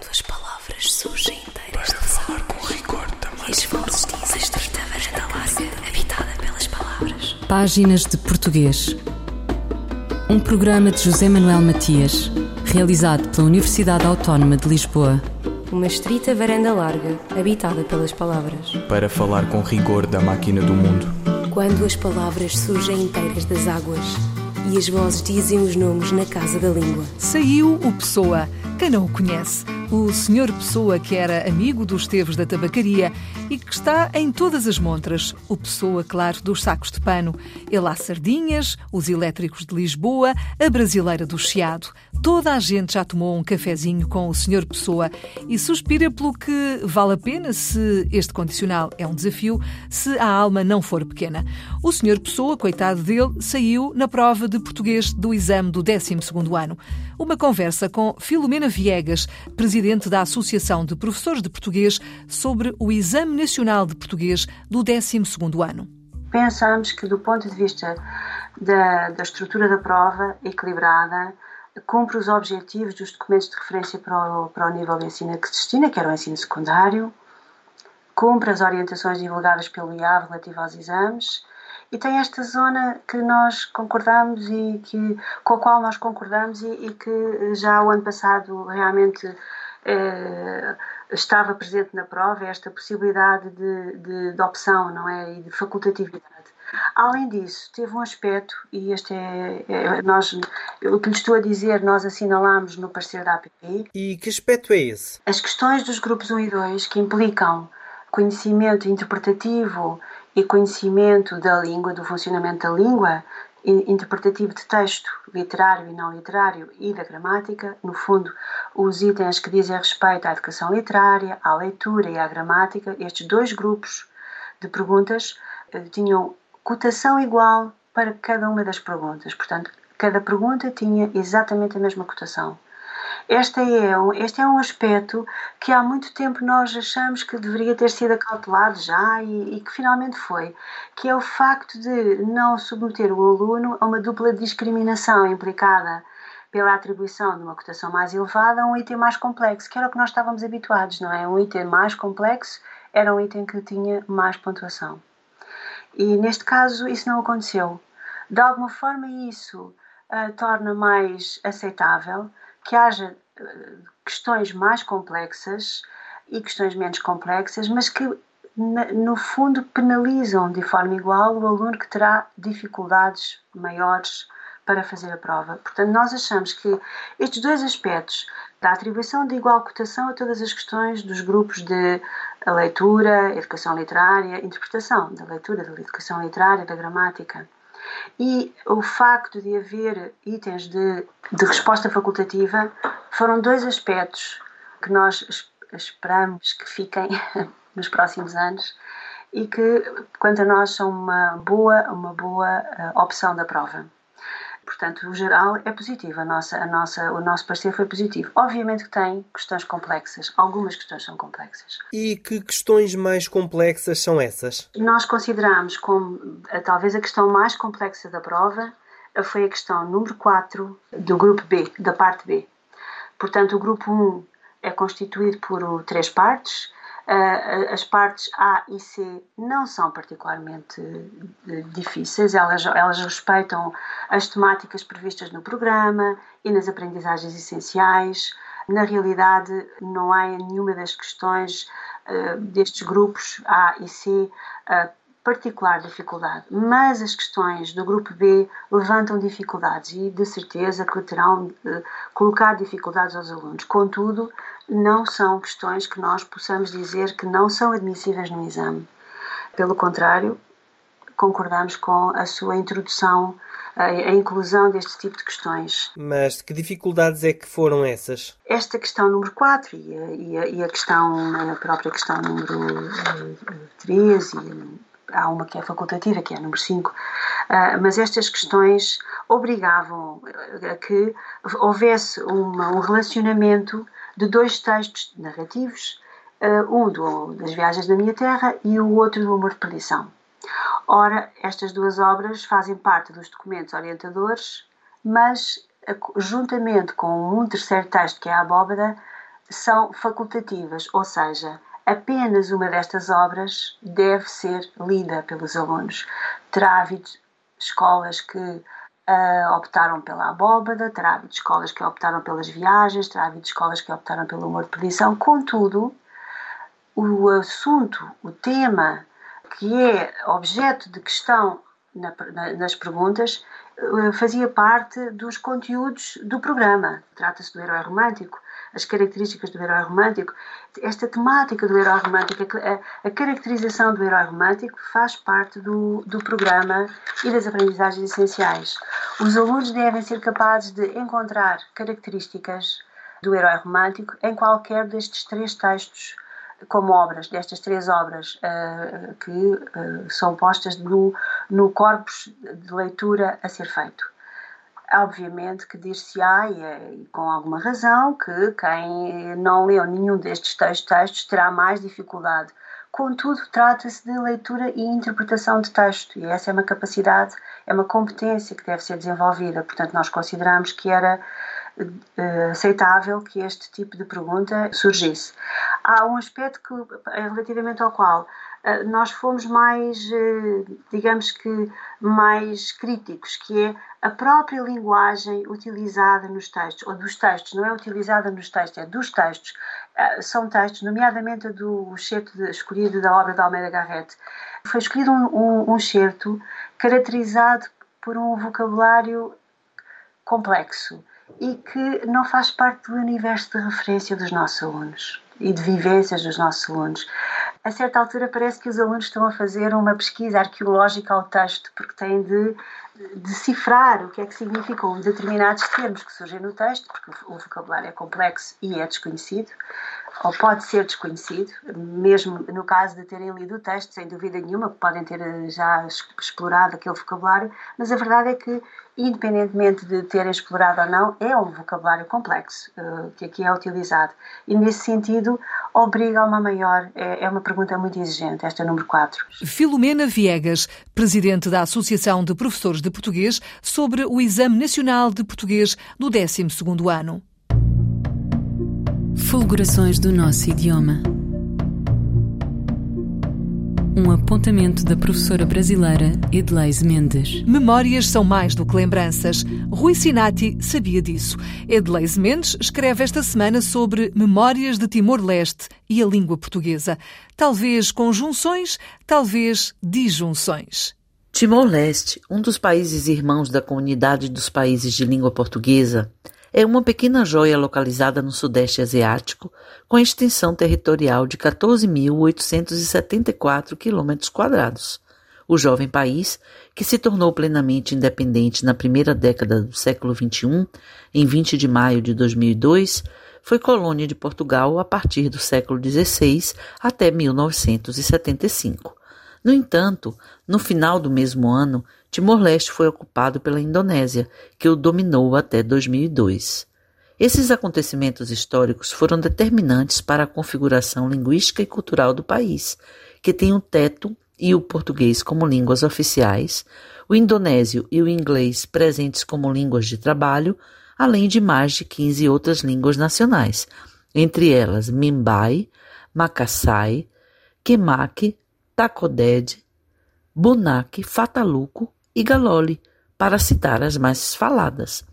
Quando as palavras surgem inteiras Para falar com rigor também. E as vozes dizem estreita varanda larga, habitada pelas palavras. Páginas de Português. Um programa de José Manuel Matias, realizado pela Universidade Autónoma de Lisboa. Uma estrita varanda larga, habitada pelas palavras. Para falar com rigor da máquina do mundo. Quando as palavras surgem inteiras das águas e as vozes dizem os nomes na casa da língua. Saiu o Pessoa. Quem não o conhece? O Senhor Pessoa, que era amigo dos Teves da tabacaria e que está em todas as montras. O Pessoa, claro, dos sacos de pano. Ele há sardinhas, os elétricos de Lisboa, a brasileira do Chiado. Toda a gente já tomou um cafezinho com o Senhor Pessoa e suspira pelo que vale a pena se este condicional é um desafio, se a alma não for pequena. O Senhor Pessoa, coitado dele, saiu na prova de português do exame do 12º ano. Uma conversa com Filomena Viegas, presidente da Associação de Professores de Português, sobre o Exame Nacional de Português do 12º ano. Pensamos que, do ponto de vista da, da estrutura da prova equilibrada, cumpre os objetivos dos documentos de referência para o, para o nível de ensino que se destina, que era o ensino secundário, cumpre as orientações divulgadas pelo IAV relativo aos exames e tem esta zona que nós concordamos e que, com a qual nós concordamos e, e que já o ano passado realmente eh, estava presente na prova, esta possibilidade de, de, de, opção não é? e de facultatividade. Além disso, teve um aspecto, e este é, é nós, o que lhe estou a dizer, nós assinalamos no parecer da APP. E que aspecto é esse? As questões dos grupos 1 e 2 que implicam conhecimento interpretativo e conhecimento da língua, do funcionamento da língua, interpretativo de texto, literário e não literário e da gramática, no fundo, os itens que dizem respeito à educação literária, à leitura e à gramática, estes dois grupos de perguntas eh, tinham cotação igual para cada uma das perguntas. Portanto, cada pergunta tinha exatamente a mesma cotação. Este é, este é um aspecto que há muito tempo nós achamos que deveria ter sido acautelado já e, e, que finalmente foi, que é o facto de não submeter o aluno a uma dupla discriminação implicada pela atribuição de uma cotação mais elevada a um item mais complexo, que era o que nós estávamos habituados, não é? Um item mais complexo era um item que tinha mais pontuação. E neste caso isso não aconteceu. De alguma forma isso uh, torna mais aceitável que haja eh, questões mais complexas e questões menos complexas, mas que no fundo penalizam de forma igual o aluno que terá dificuldades maiores para fazer a prova. Portanto, nós achamos que estes dois aspectos da atribuição de igual cotação a todas as questões dos grupos de leitura, educação literária, interpretação da leitura, da educação literária, da gramática, e o facto de haver itens de, de resposta facultativa foram dois aspectos que nós esperamos que fiquem nos próximos anos e que, quanto a nós, são uma boa, uma boa uh, opção da prova. Portanto, o geral é positivo, a nossa, a nossa, o nosso parecer foi positivo. Obviamente que tem questões complexas, algumas questões são complexas. E que questões mais complexas são essas? Nós consideramos como talvez a questão mais complexa da prova foi a questão número 4 do grupo B, da parte B. Portanto, o grupo 1 é constituído por três partes, as partes A e C não são particularmente eh, difíceis, elas, elas respeitam as temáticas previstas no programa e nas aprendizagens essenciais. Na realidade, não há nenhuma das questões uh, destes grupos A e C uh, particular dificuldade, mas as questões do grupo B levantam dificuldades e de certeza que terão de colocar dificuldades aos alunos. Contudo, não são questões que nós possamos dizer que não são admissíveis no exame. Pelo contrário, concordamos com a sua introdução, a, inclusão deste tipo de questões. Mas que dificuldades é que foram essas? Esta questão número 4 e a, e a, e a questão, a própria questão número 3 eh, e há uma que é facultativa, que é a número 5, uh, ah, mas estas questões obrigavam a que houvesse uma, um relacionamento de dois textos narrativos, uh, um do, das Viagens da Minha Terra e o outro do Amor de Perdição. Ora, estas duas obras fazem parte dos documentos orientadores, mas juntamente com um terceiro texto, que é a Abóbada, são facultativas, ou seja, apenas uma destas obras deve ser lida pelos alunos. Terá havido escolas que uh, optaram pela abóbada, terá havido escolas que optaram pelas viagens, terá havido escolas que optaram pelo humor de perdição. Contudo, o assunto, o tema que é objeto de questão na, na, nas perguntas uh, fazia parte dos conteúdos do programa. Trata-se do herói romântico as características do herói romântico, esta temática do herói romântico, a, a caracterização do herói romântico faz parte do, do programa e das aprendizagens essenciais. Os alunos devem ser capazes de encontrar características do herói romântico em qualquer destes três textos como obras, destas três obras uh, que uh, são postas no, no corpus de leitura a ser feito. Obviamente que dir-se-á, e, com alguma razão, que quem não leu nenhum destes textos terá mais dificuldade. Contudo, trata-se de leitura e interpretação de texto, e essa é uma capacidade, é uma competência que deve ser desenvolvida. Portanto, nós consideramos que era uh, aceitável que este tipo de pergunta surgisse. Há um aspecto que, relativamente ao qual nós fomos mais, uh, digamos que, mais críticos, que é a própria linguagem utilizada nos textos, ou dos textos, não é utilizada nos textos, é dos textos. São textos, nomeadamente do excerto escolhido da obra de Almeida Garrett. Foi escolhido um, um, um excerto caracterizado por um vocabulário complexo e que não faz parte do universo de referência dos nossos alunos e de vivências dos nossos alunos. A certa altura parece que os alunos estão a fazer uma pesquisa arqueológica ao texto, porque têm de decifrar o que é que significam determinados termos que surgem no texto, porque o vocabulário é complexo e é desconhecido, ou pode ser desconhecido, mesmo no caso de terem lido o texto, sem dúvida nenhuma, que podem ter já explorado aquele vocabulário, mas a verdade é que, independentemente de terem explorado ou não, é um vocabulário complexo uh, que aqui é utilizado. E, nesse sentido, obriga a uma maior. É, é uma pergunta muito exigente, esta número 4. Filomena Viegas, presidente da Associação de Professores de Português, sobre o Exame Nacional de Português do 12 ano. Fulgurações do nosso idioma. Um apontamento da professora brasileira Edleise Mendes. Memórias são mais do que lembranças. Rui Sinati sabia disso. Edleise Mendes escreve esta semana sobre Memórias de Timor-Leste e a língua portuguesa. Talvez conjunções, talvez disjunções. Timor-Leste, um dos países irmãos da comunidade dos países de língua portuguesa, é uma pequena joia localizada no Sudeste Asiático, com extensão territorial de 14.874 km. O jovem país, que se tornou plenamente independente na primeira década do século XXI, em 20 de maio de 2002, foi colônia de Portugal a partir do século XVI até 1975. No entanto, no final do mesmo ano, Timor-Leste foi ocupado pela Indonésia, que o dominou até 2002. Esses acontecimentos históricos foram determinantes para a configuração linguística e cultural do país, que tem o teto e o português como línguas oficiais, o indonésio e o inglês presentes como línguas de trabalho, além de mais de 15 outras línguas nacionais, entre elas Mimbai, Makassai, Kemak, Takoded, Bunak, Fataluco e Galole, para citar as mais faladas.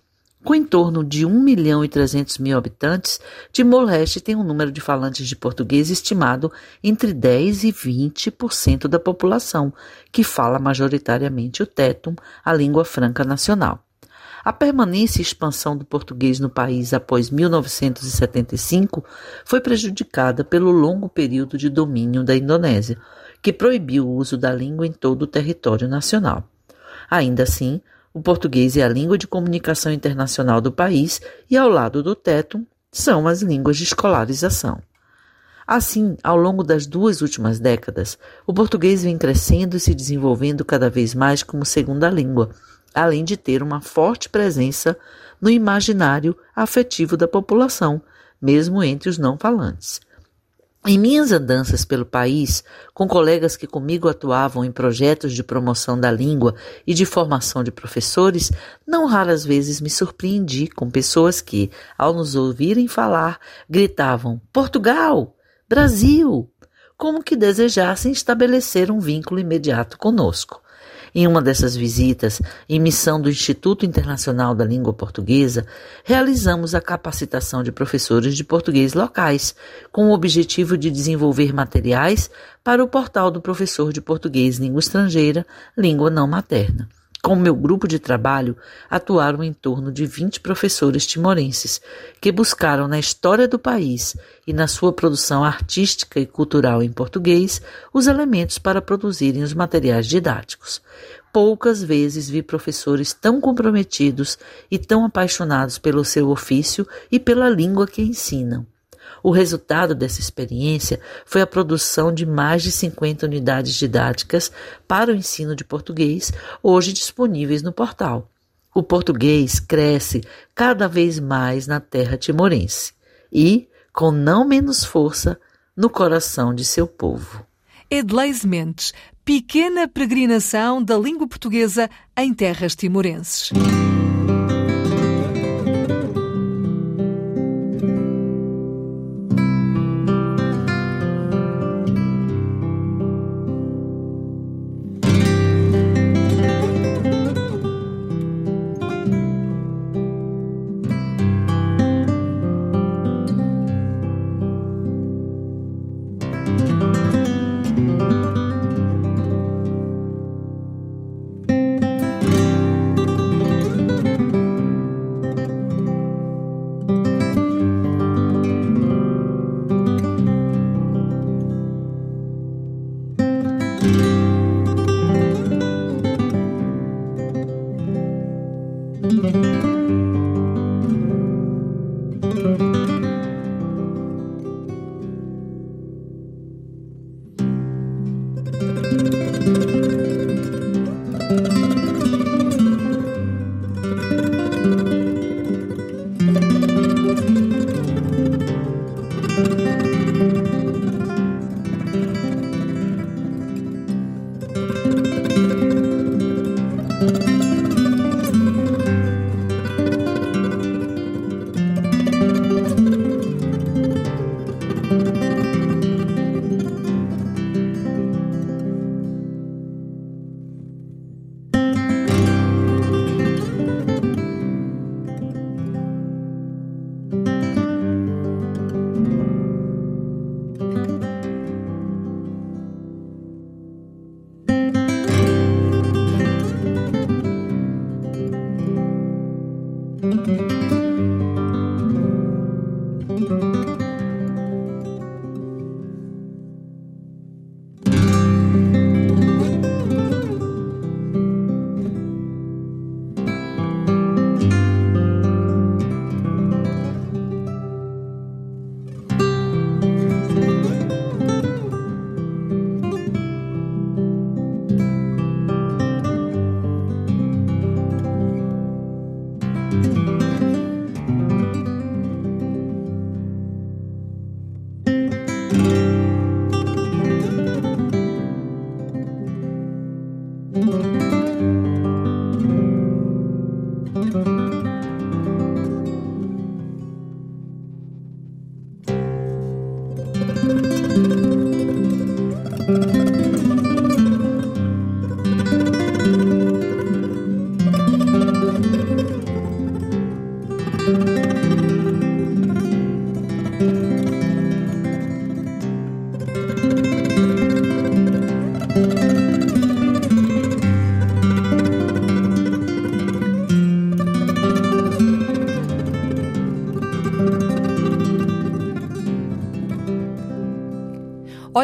Com em torno de 1 milhão e 300 mil habitantes, Timor-Leste tem um número de falantes de português estimado entre 10 e 20% da população, que fala majoritariamente o tétum, a língua franca nacional. A permanência e expansão do português no país após 1975 foi prejudicada pelo longo período de domínio da Indonésia, que proibiu o uso da língua em todo o território nacional. Ainda assim, o português é a língua de comunicação internacional do país e, ao lado do teto, são as línguas de escolarização. Assim, ao longo das duas últimas décadas, o português vem crescendo e se desenvolvendo cada vez mais como segunda língua, além de ter uma forte presença no imaginário afetivo da população, mesmo entre os não falantes. Em minhas andanças pelo país, com colegas que comigo atuavam em projetos de promoção da língua e de formação de professores, não raras vezes me surpreendi com pessoas que, ao nos ouvirem falar, gritavam: Portugal! Brasil! como que desejassem estabelecer um vínculo imediato conosco. Em uma dessas visitas, em missão do Instituto Internacional da Língua Portuguesa, realizamos a capacitação de professores de português locais, com o objetivo de desenvolver materiais para o portal do professor de português língua estrangeira, língua não materna. Com meu grupo de trabalho, atuaram em torno de 20 professores timorenses, que buscaram na história do país e na sua produção artística e cultural em português os elementos para produzirem os materiais didáticos. Poucas vezes vi professores tão comprometidos e tão apaixonados pelo seu ofício e pela língua que ensinam. O resultado dessa experiência foi a produção de mais de 50 unidades didáticas para o ensino de português, hoje disponíveis no portal. O português cresce cada vez mais na terra timorense e, com não menos força, no coração de seu povo. Edleise Mendes, pequena peregrinação da língua portuguesa em terras timorenses.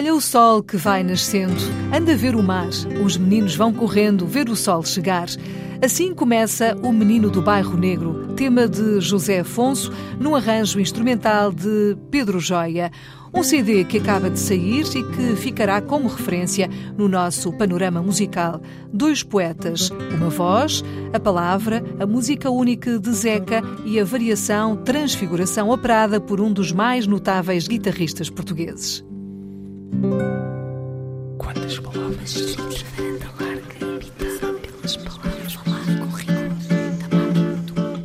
Olha o sol que vai nascendo, anda a ver o mar. Os meninos vão correndo ver o sol chegar. Assim começa O Menino do Bairro Negro, tema de José Afonso, num arranjo instrumental de Pedro Joia. Um CD que acaba de sair e que ficará como referência no nosso panorama musical. Dois poetas, uma voz, a palavra, a música única de Zeca e a variação Transfiguração operada por um dos mais notáveis guitarristas portugueses. Quantas palavras?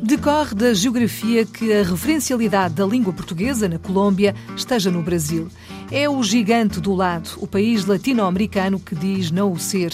Decorre da geografia que a referencialidade da língua portuguesa na Colômbia esteja no Brasil. É o gigante do lado, o país latino-americano que diz não o ser.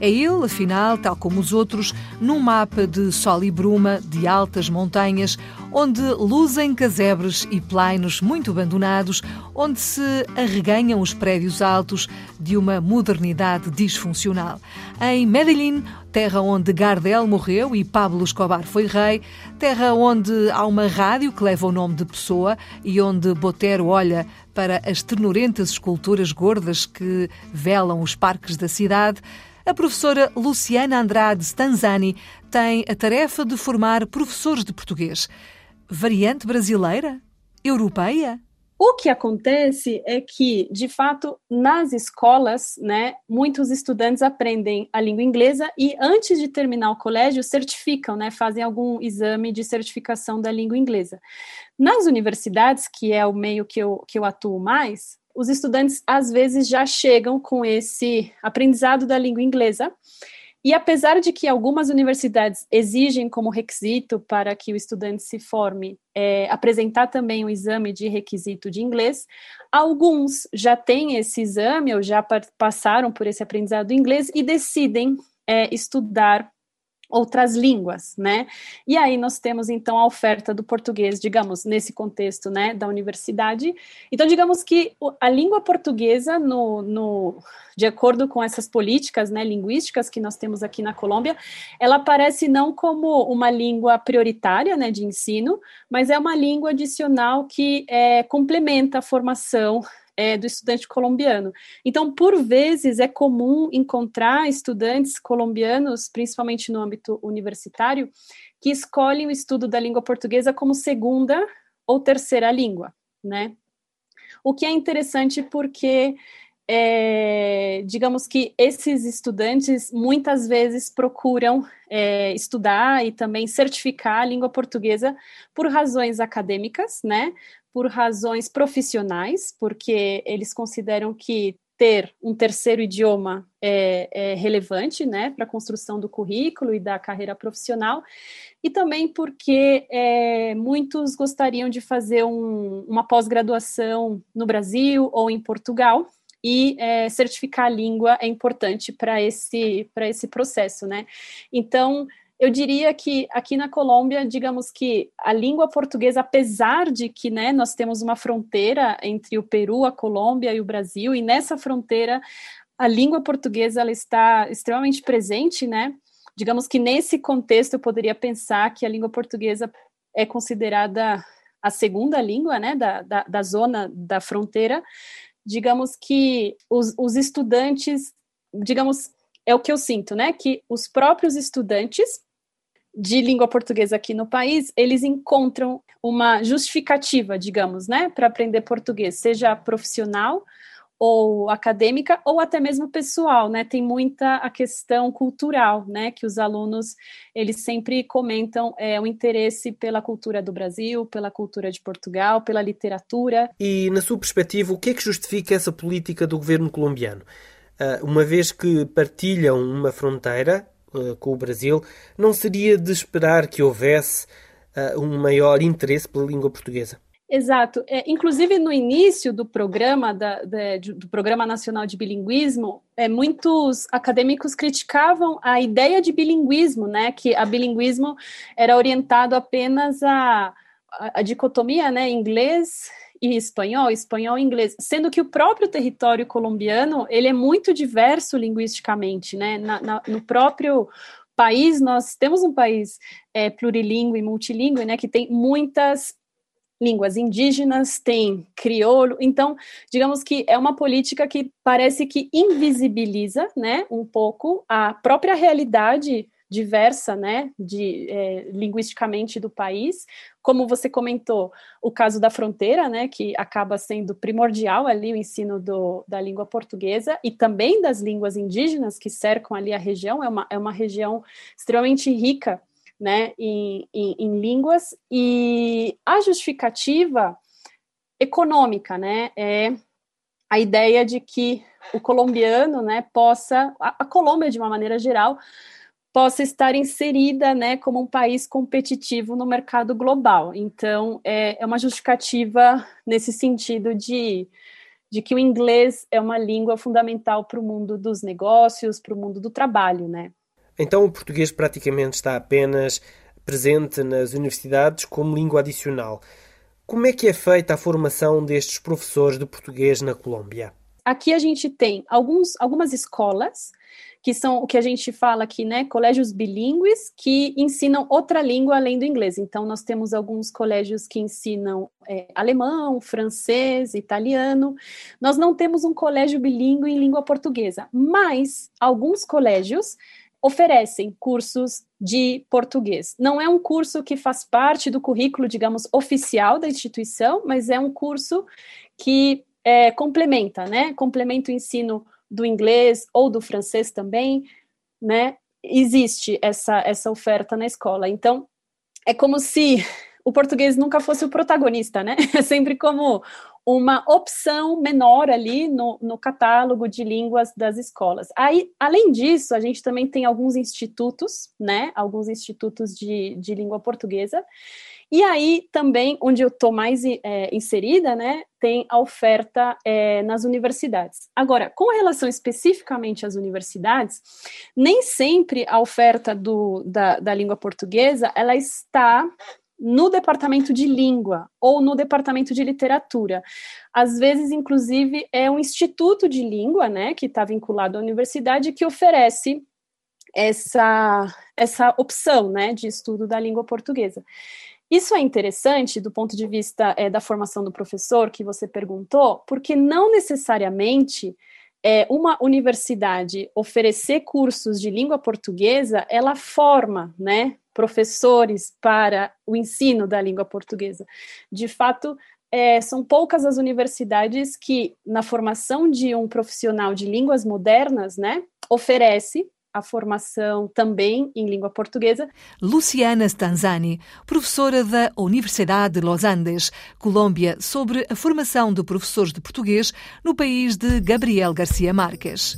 É ele, afinal, tal como os outros, num mapa de sol e bruma, de altas montanhas, onde luzem casebres e plainos muito abandonados, onde se arreganham os prédios altos de uma modernidade disfuncional. Em Medellín, terra onde Gardel morreu e Pablo Escobar foi rei, terra onde há uma rádio que leva o nome de Pessoa e onde Botero olha para as ternurentas esculturas gordas que velam os parques da cidade, a professora Luciana Andrade Stanzani tem a tarefa de formar professores de português. Variante brasileira? Europeia? O que acontece é que, de fato, nas escolas, né, muitos estudantes aprendem a língua inglesa e, antes de terminar o colégio, certificam, né, fazem algum exame de certificação da língua inglesa. Nas universidades, que é o meio que eu, que eu atuo mais, os estudantes às vezes já chegam com esse aprendizado da língua inglesa. E apesar de que algumas universidades exigem como requisito para que o estudante se forme é, apresentar também um exame de requisito de inglês, alguns já têm esse exame ou já passaram por esse aprendizado do inglês e decidem é, estudar outras línguas, né? E aí nós temos então a oferta do português, digamos, nesse contexto, né, da universidade. Então, digamos que a língua portuguesa, no, no de acordo com essas políticas, né, linguísticas que nós temos aqui na Colômbia, ela aparece não como uma língua prioritária, né, de ensino, mas é uma língua adicional que é, complementa a formação é, do estudante colombiano. Então, por vezes, é comum encontrar estudantes colombianos, principalmente no âmbito universitário, que escolhem o estudo da língua portuguesa como segunda ou terceira língua, né? O que é interessante porque é, digamos que esses estudantes muitas vezes procuram é, estudar e também certificar a língua portuguesa por razões acadêmicas, né? Por razões profissionais, porque eles consideram que ter um terceiro idioma é, é relevante né, para a construção do currículo e da carreira profissional, e também porque é, muitos gostariam de fazer um, uma pós-graduação no Brasil ou em Portugal, e é, certificar a língua é importante para esse, esse processo, né? Então, eu diria que aqui na Colômbia, digamos que a língua portuguesa, apesar de que né, nós temos uma fronteira entre o Peru, a Colômbia e o Brasil, e nessa fronteira a língua portuguesa ela está extremamente presente, né? Digamos que nesse contexto eu poderia pensar que a língua portuguesa é considerada a segunda língua, né, da, da, da zona da fronteira. Digamos que os, os estudantes, digamos, é o que eu sinto, né, que os próprios estudantes de língua portuguesa aqui no país, eles encontram uma justificativa, digamos, né, para aprender português, seja profissional ou acadêmica ou até mesmo pessoal, né? Tem muita a questão cultural, né? Que os alunos eles sempre comentam é, o interesse pela cultura do Brasil, pela cultura de Portugal, pela literatura. E na sua perspectiva, o que é que justifica essa política do governo colombiano? Uh, uma vez que partilham uma fronteira, uh, com o Brasil, não seria de esperar que houvesse uh, um maior interesse pela língua portuguesa? Exato. É, inclusive no início do programa da, da, do Programa Nacional de Bilinguismo, é, muitos acadêmicos criticavam a ideia de bilinguismo, né? Que a bilinguismo era orientado apenas a, a, a dicotomia, né? Inglês e espanhol, espanhol e inglês, sendo que o próprio território colombiano ele é muito diverso linguisticamente, né? Na, na, no próprio país nós temos um país é, plurilingüe, multilingüe, né? Que tem muitas línguas indígenas, tem crioulo. Então, digamos que é uma política que parece que invisibiliza, né, um pouco a própria realidade diversa, né, de, é, linguisticamente do país. Como você comentou, o caso da fronteira, né, que acaba sendo primordial ali o ensino do, da língua portuguesa e também das línguas indígenas que cercam ali a região. É uma, é uma região extremamente rica, né, em, em, em línguas. E a justificativa econômica, né, é a ideia de que o colombiano, né, possa, a, a Colômbia de uma maneira geral, possa estar inserida, né, como um país competitivo no mercado global. Então, é, é uma justificativa nesse sentido de, de que o inglês é uma língua fundamental para o mundo dos negócios, para o mundo do trabalho, né? Então, o português praticamente está apenas presente nas universidades como língua adicional. Como é que é feita a formação destes professores de português na Colômbia? Aqui a gente tem alguns, algumas escolas que são o que a gente fala aqui, né, colégios bilíngues que ensinam outra língua além do inglês. Então, nós temos alguns colégios que ensinam é, alemão, francês, italiano. Nós não temos um colégio bilíngue em língua portuguesa, mas alguns colégios oferecem cursos de português. Não é um curso que faz parte do currículo, digamos, oficial da instituição, mas é um curso que é, complementa, né? Complementa o ensino do inglês ou do francês também, né? Existe essa, essa oferta na escola. Então, é como se o português nunca fosse o protagonista, né? É sempre como uma opção menor ali no, no catálogo de línguas das escolas. Aí, além disso, a gente também tem alguns institutos, né? Alguns institutos de, de língua portuguesa. E aí também, onde eu estou mais é, inserida, né, tem a oferta é, nas universidades. Agora, com relação especificamente às universidades, nem sempre a oferta do, da, da língua portuguesa ela está no departamento de língua ou no departamento de literatura. Às vezes, inclusive, é um instituto de língua, né, que está vinculado à universidade, que oferece essa, essa opção, né, de estudo da língua portuguesa. Isso é interessante do ponto de vista é, da formação do professor, que você perguntou, porque não necessariamente é, uma universidade oferecer cursos de língua portuguesa, ela forma, né, professores para o ensino da língua portuguesa. De fato, é, são poucas as universidades que, na formação de um profissional de línguas modernas, né, oferece a formação também em língua portuguesa. Luciana Stanzani, professora da Universidade de Los Andes, Colômbia, sobre a formação de professores de português no país de Gabriel Garcia Marques.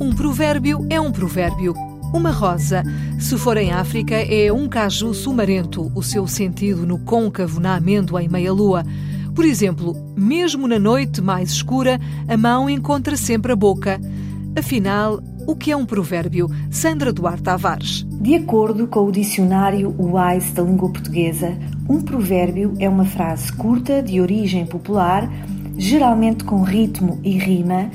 Um provérbio é um provérbio uma rosa, se for em África, é um caju sumarento, o seu sentido no côncavo, na amêndoa e meia-lua. Por exemplo, mesmo na noite mais escura, a mão encontra sempre a boca. Afinal, o que é um provérbio? Sandra Duarte Tavares. De acordo com o dicionário Wise da língua portuguesa, um provérbio é uma frase curta de origem popular, geralmente com ritmo e rima,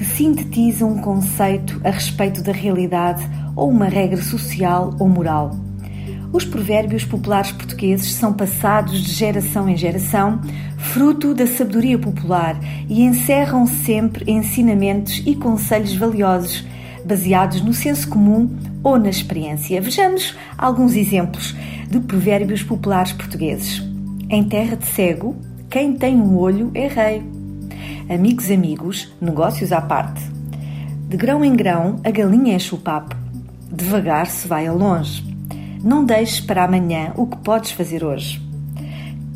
que sintetiza um conceito a respeito da realidade ou uma regra social ou moral. Os provérbios populares portugueses são passados de geração em geração, fruto da sabedoria popular e encerram sempre ensinamentos e conselhos valiosos, baseados no senso comum ou na experiência. Vejamos alguns exemplos de provérbios populares portugueses. Em terra de cego, quem tem um olho é rei. Amigos, amigos, negócios à parte. De grão em grão, a galinha enche o papo. Devagar se vai a longe. Não deixes para amanhã o que podes fazer hoje.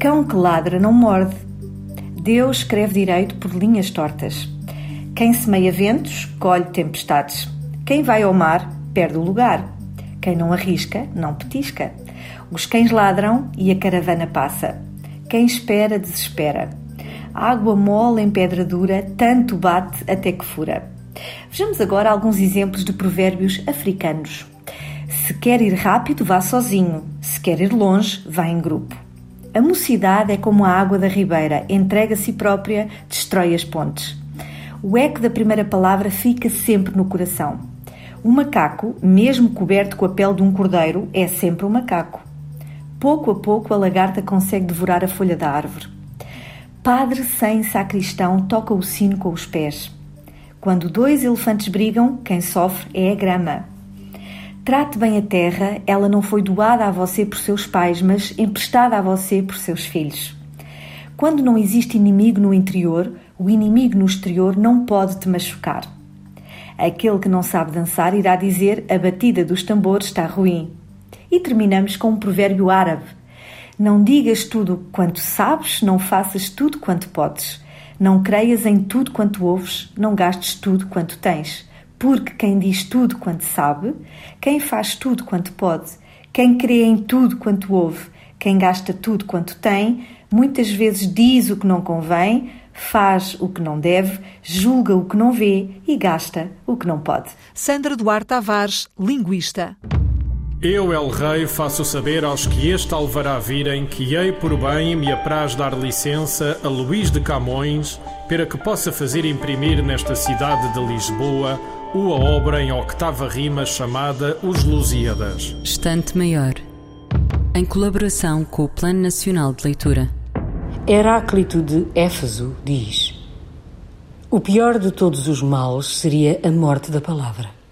Cão que ladra não morde. Deus escreve direito por linhas tortas. Quem semeia ventos, colhe tempestades. Quem vai ao mar, perde o lugar. Quem não arrisca, não petisca. Os cães ladram e a caravana passa. Quem espera, desespera. Água mole em pedra dura, tanto bate até que fura. Vejamos agora alguns exemplos de provérbios africanos. Se quer ir rápido, vá sozinho. Se quer ir longe, vá em grupo. A mocidade é como a água da ribeira, entrega a si própria, destrói as pontes. O eco da primeira palavra fica sempre no coração. Um macaco, mesmo coberto com a pele de um cordeiro, é sempre um macaco. Pouco a pouco a lagarta consegue devorar a folha da árvore. Padre sem sacristão toca o sino com os pés. Quando dois elefantes brigam, quem sofre é a grama. Trate bem a terra, ela não foi doada a você por seus pais, mas emprestada a você por seus filhos. Quando não existe inimigo no interior, o inimigo no exterior não pode te machucar. Aquele que não sabe dançar irá dizer: a batida dos tambores está ruim. E terminamos com um provérbio árabe: Não digas tudo quanto sabes, não faças tudo quanto podes. Não creias em tudo quanto ouves, não gastes tudo quanto tens. Porque quem diz tudo quanto sabe, quem faz tudo quanto pode, quem crê em tudo quanto ouve, quem gasta tudo quanto tem, muitas vezes diz o que não convém, faz o que não deve, julga o que não vê e gasta o que não pode. Sandra Duarte Tavares, linguista. Eu, El Rei, faço saber aos que este alvará virem que hei por bem me apraz dar licença a Luís de Camões para que possa fazer imprimir nesta cidade de Lisboa uma obra em octava rima chamada Os Lusíadas. Estante Maior. Em colaboração com o Plano Nacional de Leitura. Heráclito de Éfeso diz: O pior de todos os males seria a morte da palavra.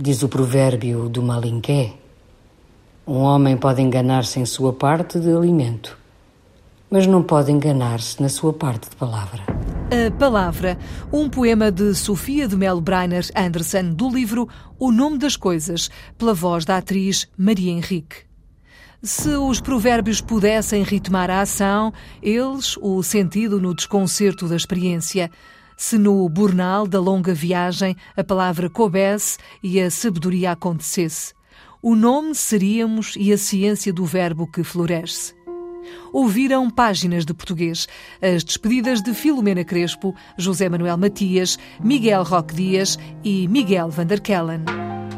Diz o provérbio do Malinqué: Um homem pode enganar-se em sua parte de alimento, mas não pode enganar-se na sua parte de palavra. A Palavra, um poema de Sofia de Melo Breiner Anderson, do livro O Nome das Coisas, pela voz da atriz Maria Henrique. Se os provérbios pudessem ritmar a ação, eles o sentido no desconcerto da experiência. Se no bornal da longa viagem a palavra coubesse e a sabedoria acontecesse. O nome seríamos e a ciência do verbo que floresce. Ouviram páginas de português, as despedidas de Filomena Crespo, José Manuel Matias, Miguel Roque Dias e Miguel Vanderkellen.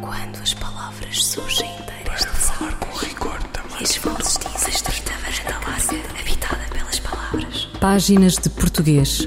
Quando as palavras surgem inteiras de falar com rigor também. As vozes dizem habitada pelas palavras. Páginas de Português.